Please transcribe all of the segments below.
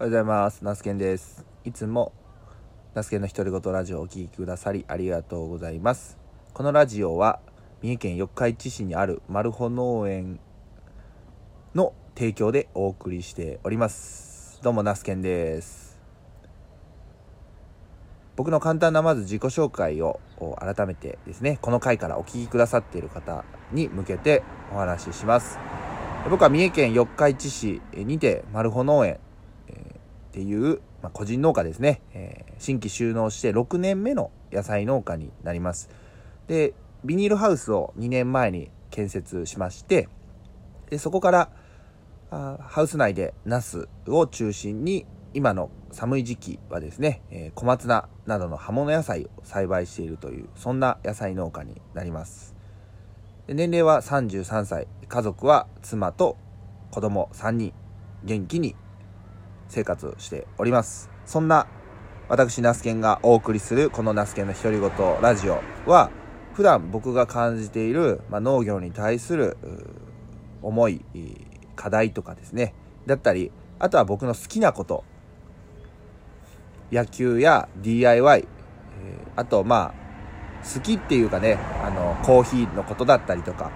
おはようございます。ナスケンです。いつもナスケンの独り言ラジオをお聴きくださりありがとうございます。このラジオは三重県四日市市にあるマルホ農園の提供でお送りしております。どうもナスケンです。僕の簡単なまず自己紹介を改めてですね、この回からお聞きくださっている方に向けてお話しします。僕は三重県四日市市にてマルホ農園っていう、まあ、個人農家ですね、えー新規収納して6年目の野菜農家になります。でビニールハウスを2年前に建設しましてでそこからあハウス内でナスを中心に今の寒い時期はですね、えー小松菜などの葉物野菜を栽培しているというそんな野菜農家になります。で年齢は33歳。家族は妻と子供3人。元気に生活しております。そんな私ナスケンがお送りするこのナスケンの独り言ラジオは普段僕が感じている、まあ、農業に対する思い課題とかですね。だったりあとは僕の好きなこと。野球や DIY、えあとまあ好きっていうかねあのコーヒーのことだったりとか。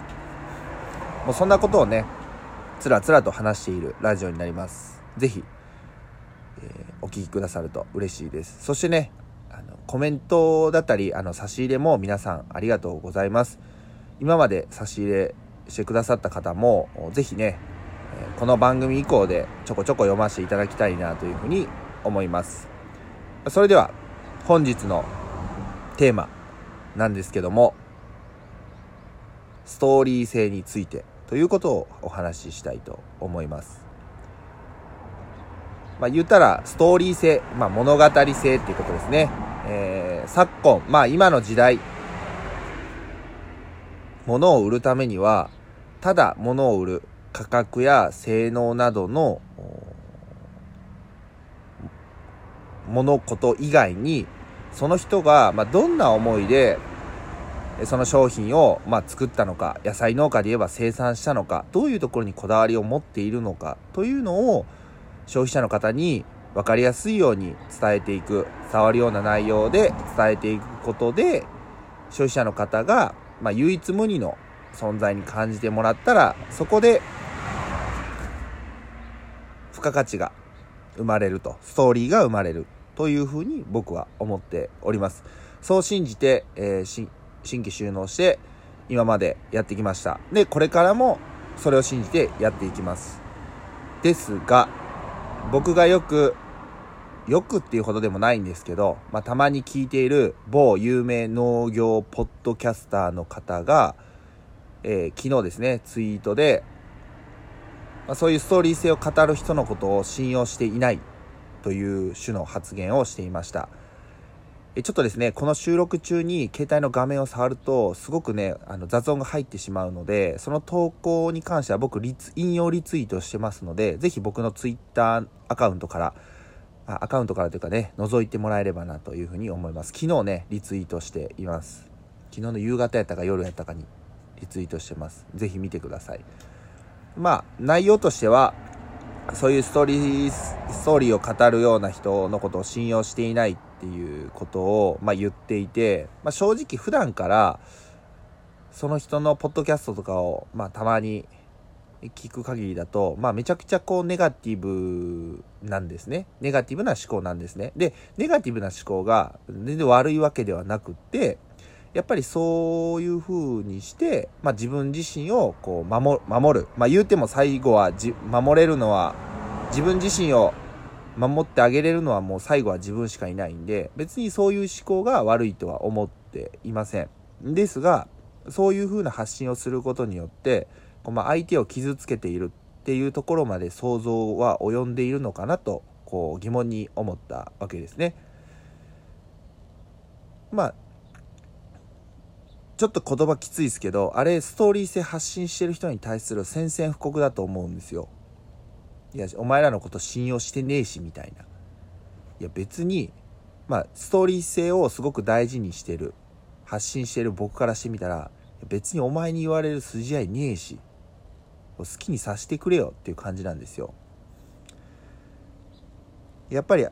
もうそんなことをねつらつらと話しているラジオになります。ぜひえお聞きくださると嬉しいです。そしてねあのコメントだったりあの差し入れも皆さんありがとうございます。今まで差し入れしてくださった方もぜひねえこの番組以降でちょこちょこ読ませていただきたいなというふうに思います。それでは本日のテーマなんですけどもストーリー性についてということをお話ししたいと思います。まあ、言ったらストーリー性、まあ、物語性っていうことですね。えー昨今、まあ今の時代、物を売るためには、ただ物を売る価格や性能などの、物事以外に、その人が、まあ、どんな思いで、その商品を、まあ、作ったのか、野菜農家で言えば生産したのか、どういうところにこだわりを持っているのか、というのを、消費者の方に分かりやすいように伝えていく伝わるような内容で伝えていくことで消費者の方が、まあ、唯一無二の存在に感じてもらったらそこで付加価値が生まれるとストーリーが生まれるというふうに僕は思っております。そう信じて、えー新規収納して今までやってきました。でこれからもそれを信じてやっていきます。ですが僕がよくよくっていうほどでもないんですけど、まあ、たまに聞いている某有名農業ポッドキャスターの方が、えー昨日ですねツイートで、まあ、そういうストーリー性を語る人のことを信用していないという種の発言をしていました。ちょっとですねこの収録中に携帯の画面を触るとすごくねあの雑音が入ってしまうのでその投稿に関しては僕リツ引用リツイートしてますのでぜひ僕のツイッターアカウントからあアカウントからというかね覗いてもらえればなというふうに思います。昨日ねリツイートしています。昨日の夕方やったか夜やったかにリツイートしてます。ぜひ見てください。まあ内容としてはそういうストーリーストーリーを語るような人のことを信用していないっていうことを、まあ、言っていて、まあ、正直普段からその人のポッドキャストとかを、まあ、たまに聞く限りだと、まあ、めちゃくちゃこうネガティブなんですね。ネガティブな思考なんですね。でネガティブな思考が全然悪いわけではなくってやっぱりそういう風にして、まあ、自分自身をこう守る、まあ、言うても最後はじ守れるのは自分自身を守ってあげれるのはもう最後は自分しかいないんで別にそういう思考が悪いとは思っていません。ですがそういう風な発信をすることによってこうまあ相手を傷つけているっていうところまで想像は及んでいるのかなとこう疑問に思ったわけですね。まあちょっと言葉きついですけどあれストーリー性発信してる人に対する宣戦布告だと思うんですよ。いやお前らのこと信用してねえしみたいな。いや別にまあストーリー性をすごく大事にしてる。発信してる僕からしてみたら別にお前に言われる筋合いねえし。好きにさせてくれよっていう感じなんですよ。やっぱり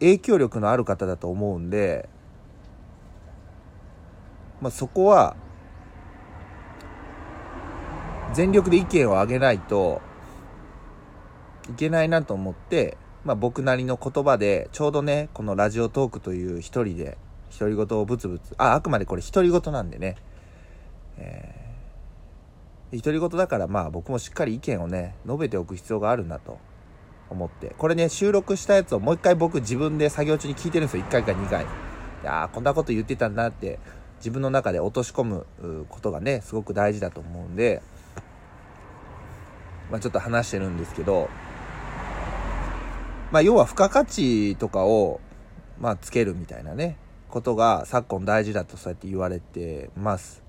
影響力のある方だと思うんで、まあ、そこは全力で意見を上げないといけないなと思って、まあ、僕なりの言葉でちょうどねこのラジオトークという一人で独り言をブツブツああくまでこれ独り言なんでね、えー、独り言だからまあ僕もしっかり意見をね述べておく必要があるなと思って。これね収録したやつをもう一回僕自分で作業中に聞いてるんですよ。1回か2回。いやこんなこと言ってたんだって自分の中で落とし込むことがねすごく大事だと思うんでまあ、ちょっと話してるんですけどまあ、要は付加価値とかを、まあ、つけるみたいなね、ことが昨今大事だとそうやって言われてます。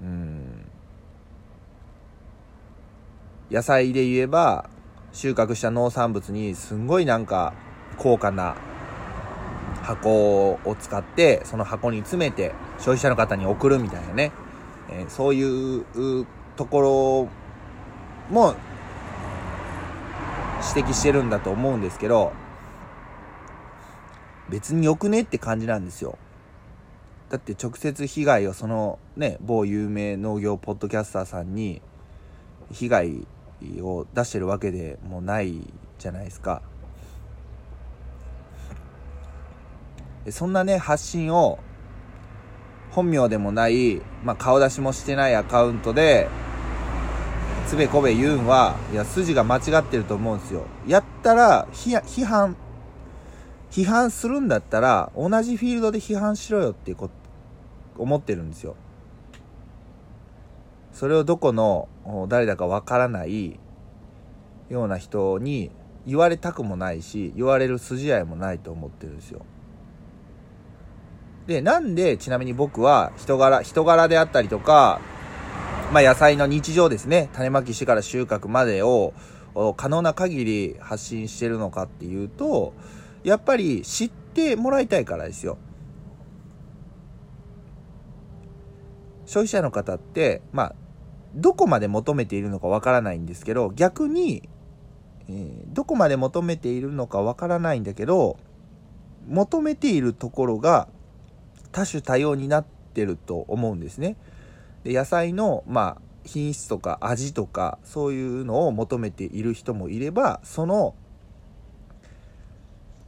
うん。野菜で言えば、収穫した農産物にすんごいなんか高価な箱を使って、その箱に詰めて消費者の方に送るみたいなね、えー、そういうところも指摘してるんだと思うんですけど、別によくねって感じなんですよ。だって直接被害をそのね、某有名農業ポッドキャスターさんに被害を出してるわけでもないじゃないですか。そんなね、発信を本名でもない、まあ、顔出しもしてないアカウントでつべこべ言うんは、いや、筋が間違ってると思うんですよ。やったら、批判、批判するんだったら、同じフィールドで批判しろよってこ思ってるんですよ。それをどこの誰だかわからないような人に言われたくもないし、言われる筋合いもないと思ってるんですよ。で、なんでちなみに僕は人柄、人柄であったりとか、まあ、野菜の日常ですね、種まきしてから収穫までを可能な限り発信してるのかっていうと、やっぱり知ってもらいたいからですよ。消費者の方って、まあ、どこまで求めているのかわからないんですけど、逆に、えー、どこまで求めているのかわからないんだけど、求めているところが多種多様になってると思うんですね。で野菜の、まあ、品質とか味とかそういうのを求めている人もいればその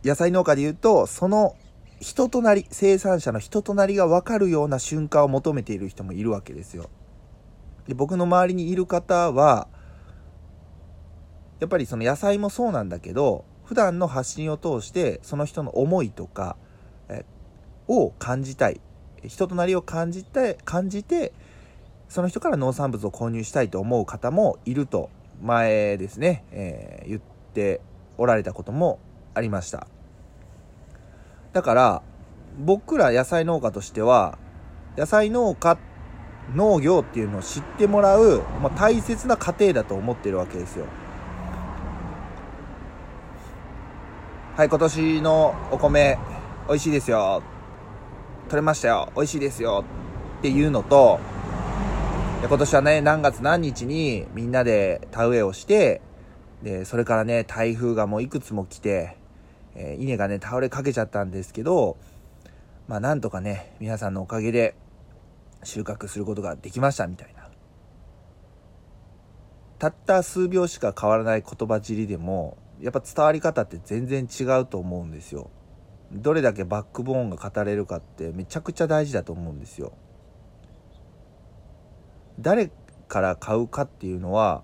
野菜農家で言うとその人となり生産者の人となりが分かるような瞬間を求めている人もいるわけですよ。で僕の周りにいる方はやっぱりその野菜もそうなんだけど普段の発信を通してその人の思いとかえを感じたい人となりを感じて感じてその人から農産物を購入したいと思う方もいると前ですね、えー、言っておられたこともありました。だから僕ら野菜農家としては野菜農家農業っていうのを知ってもらう、まあ、大切な過程だと思ってるわけですよ。はい今年のお米美味しいですよ。取れましたよ。美味しいですよ。っていうのとで今年はね、何月何日にみんなで田植えをして、で、それからね、台風がもういくつも来て、えー、稲がね、倒れかけちゃったんですけど、まあなんとかね、皆さんのおかげで収穫することができましたみたいな。たった数秒しか変わらない言葉尻でも、やっぱ伝わり方って全然違うと思うんですよ。どれだけバックボーンが語れるかってめちゃくちゃ大事だと思うんですよ。誰から買うかっていうのは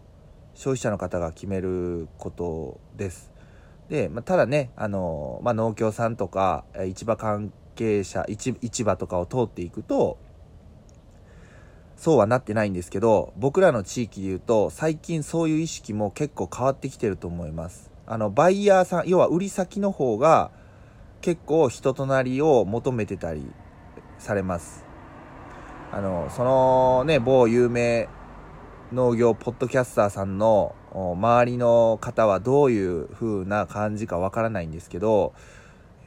消費者の方が決めることです。で、まあ、ただね、あの、まあ、農協さんとか市場関係者市、市場とかを通っていくと、そうはなってないんですけど、僕らの地域で言うと、最近そういう意識も結構変わってきてると思います。あの、バイヤーさん、要は売り先の方が結構人となりを求めてたりされます。あの、そのね、某有名農業ポッドキャスターさんの周りの方はどういう風な感じかわからないんですけど、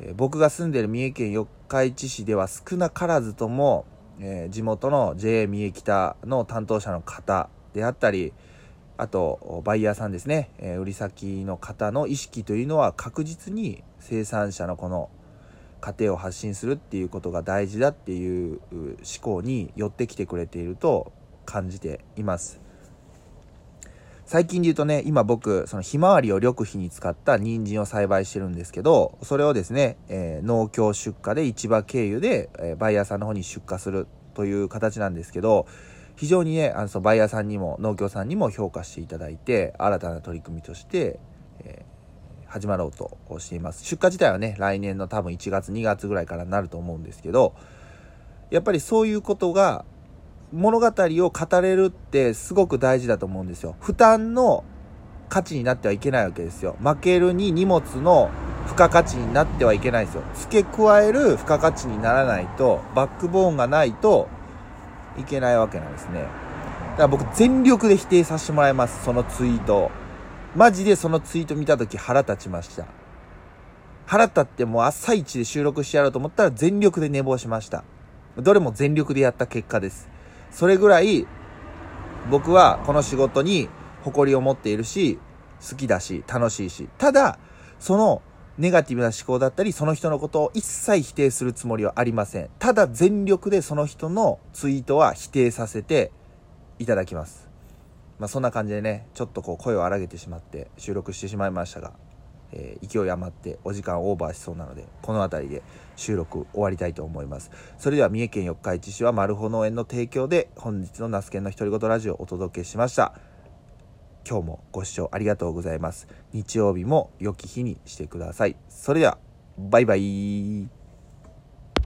え、僕が住んでる三重県四日市市では少なからずとも、えー、地元の JA 三重北の担当者の方であったり、あとバイヤーさんですね、えー、売り先の方の意識というのは確実に生産者のこの過程を発信するっていうことが大事だっていう思考に寄ってきてくれていると感じています。最近で言うとね今僕そのひまわりを緑肥に使った人参を栽培してるんですけどそれをですね、えー、農協出荷で市場経由で、えー、バイヤーさんの方に出荷するという形なんですけど非常にね、あの、そのバイヤーさんにも、農協さんにも評価していただいて、新たな取り組みとして、えー、始まろうとしています。出荷自体はね、来年の多分1月、2月ぐらいからなると思うんですけど、やっぱりそういうことが、物語を語れるってすごく大事だと思うんですよ。負担の価値になってはいけないわけですよ。負けるに荷物の付加価値になってはいけないですよ。付け加える付加価値にならないと、バックボーンがないと、いけないわけなんですね。だから僕全力で否定させてもらいます。そのツイート。マジでそのツイート見た時腹立ちました。腹立ってもう朝一で収録してやろうと思ったら全力で寝坊しました。どれも全力でやった結果です。それぐらい僕はこの仕事に誇りを持っているし、好きだし、楽しいし。ただ、そのネガティブな思考だったり、その人のことを一切否定するつもりはありません。ただ全力でその人のツイートは否定させていただきます。まあそんな感じでね、ちょっとこう声を荒げてしまって収録してしまいましたが、えー、勢い余ってお時間オーバーしそうなので、この辺りで収録終わりたいと思います。それでは三重県四日市市はマルホ農園の提供で本日のナスケンの独り言ラジオをお届けしました。今日もご視聴ありがとうございます。日曜日も良き日にしてください。それでは、バイバイ。